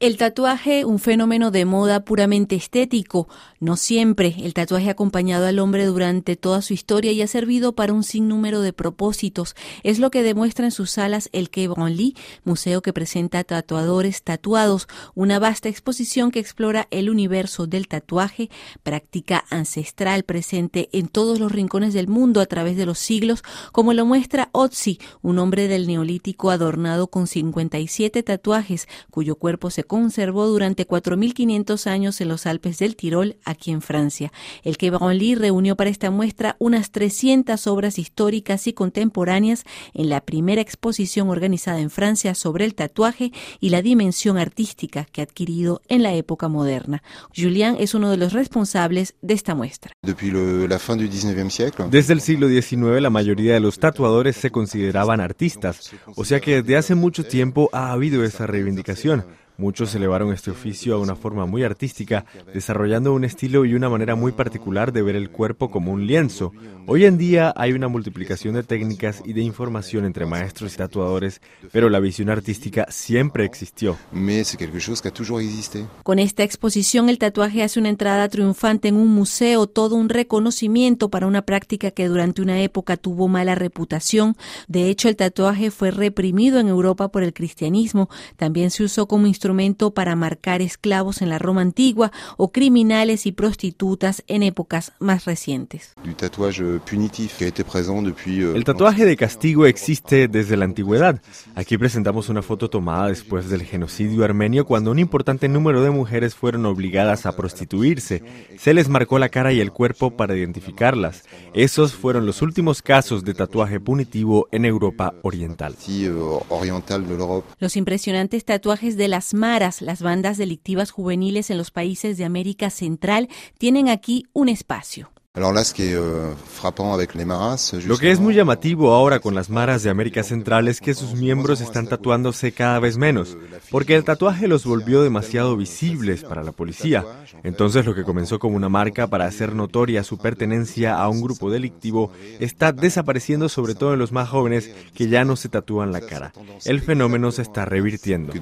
El tatuaje, un fenómeno de moda puramente estético. No siempre. El tatuaje ha acompañado al hombre durante toda su historia y ha servido para un sinnúmero de propósitos. Es lo que demuestra en sus salas el Quai Branly, museo que presenta tatuadores tatuados, una vasta exposición que explora el universo del tatuaje, práctica ancestral presente en todos los rincones del mundo a través de los siglos, como lo muestra Otzi, un hombre del neolítico adornado con 57 tatuajes, cuyo cuerpo se conservó durante 4.500 años en los Alpes del Tirol, aquí en Francia. El que Branly reunió para esta muestra unas 300 obras históricas y contemporáneas en la primera exposición organizada en Francia sobre el tatuaje y la dimensión artística que ha adquirido en la época moderna. Julian es uno de los responsables de esta muestra. Desde el siglo XIX la mayoría de los tatuadores se consideraban artistas, o sea que desde hace mucho tiempo ha habido esa reivindicación. Muchos elevaron este oficio a una forma muy artística, desarrollando un estilo y una manera muy particular de ver el cuerpo como un lienzo. Hoy en día hay una multiplicación de técnicas y de información entre maestros y tatuadores, pero la visión artística siempre existió. Con esta exposición el tatuaje hace una entrada triunfante en un museo, todo un reconocimiento para una práctica que durante una época tuvo mala reputación. De hecho, el tatuaje fue reprimido en Europa por el cristianismo. También se usó como instrumento para marcar esclavos en la Roma antigua o criminales y prostitutas en épocas más recientes. Euh, El tatuaje de castigo existe desde la antigüedad. Aquí presentamos una foto tomada después del genocidio armenio cuando un importante número de mujeres fueron obligadas a prostituirse. Se les marcó la cara y el cuerpo para identificarlas. Esos fueron los últimos casos de tatuaje punitivo en Europa Oriental. Euh, los impresionantes tatuajes de las maras, las bandas delictivas juveniles en los países de América Central, tienen aquí un espacio. Euh, Lo que es muy llamativo ahora con las maras de América Central es que sus miembros están tatuándose cada vez menos, porque el tatuaje los volvió demasiado visibles para la policía. Entonces lo que comenzó como una marca para hacer notoria su pertenencia a un grupo delictivo está desapareciendo sobre todo en los más jóvenes que ya no se tatúan la cara. El fenómeno se está revirtiendo. ¿Qué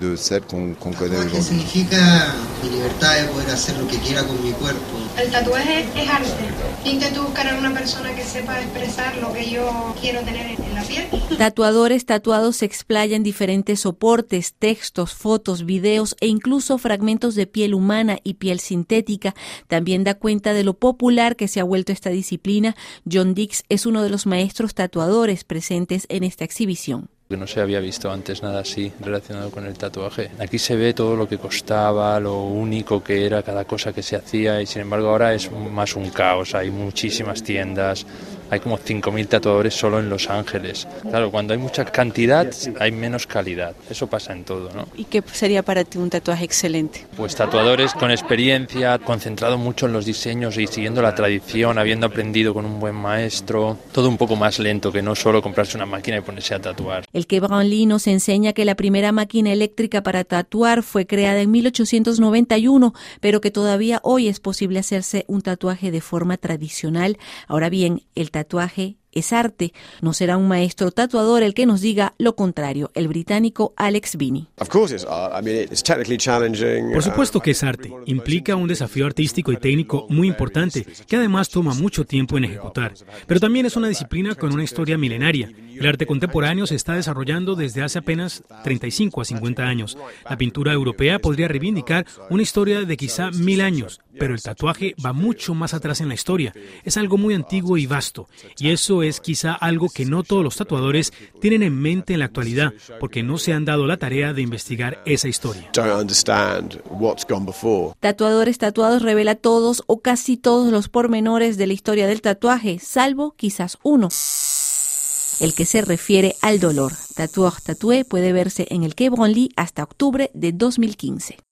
significa mi libertad de poder hacer lo que quiera con mi cuerpo? El tatuaje es arte intento buscar a una persona que sepa expresar lo que yo quiero tener en la piel. Tatuadores tatuados se explayan diferentes soportes, textos, fotos, videos e incluso fragmentos de piel humana y piel sintética. También da cuenta de lo popular que se ha vuelto esta disciplina. John Dix es uno de los maestros tatuadores presentes en esta exhibición que no se había visto antes nada así relacionado con el tatuaje. Aquí se ve todo lo que costaba, lo único que era cada cosa que se hacía y sin embargo ahora es más un caos, hay muchísimas tiendas, hay como 5.000 tatuadores solo en Los Ángeles. Claro, cuando hay mucha cantidad hay menos calidad, eso pasa en todo, ¿no? ¿Y qué sería para ti un tatuaje excelente? Pues tatuadores con experiencia, concentrado mucho en los diseños y siguiendo la tradición, habiendo aprendido con un buen maestro, todo un poco más lento que no solo comprarse una máquina y ponerse a tatuar. El que Brownlee nos enseña que la primera máquina eléctrica para tatuar fue creada en 1891, pero que todavía hoy es posible hacerse un tatuaje de forma tradicional. Ahora bien, el tatuaje es arte. No será un maestro tatuador el que nos diga lo contrario, el británico Alex Bini. Por supuesto que es arte. Implica un desafío artístico y técnico muy importante, que además toma mucho tiempo en ejecutar. Pero también es una disciplina con una historia milenaria. El arte contemporáneo se está desarrollando desde hace apenas 35 a 50 años. La pintura europea podría reivindicar una historia de quizá mil años, pero el tatuaje va mucho más atrás en la historia. Es algo muy antiguo y vasto. Y eso es quizá algo que no todos los tatuadores tienen en mente en la actualidad, porque no se han dado la tarea de investigar esa historia. Tatuadores Tatuados revela todos o casi todos los pormenores de la historia del tatuaje, salvo quizás uno el que se refiere al dolor. Tatueur Tatué puede verse en el Quai hasta octubre de 2015.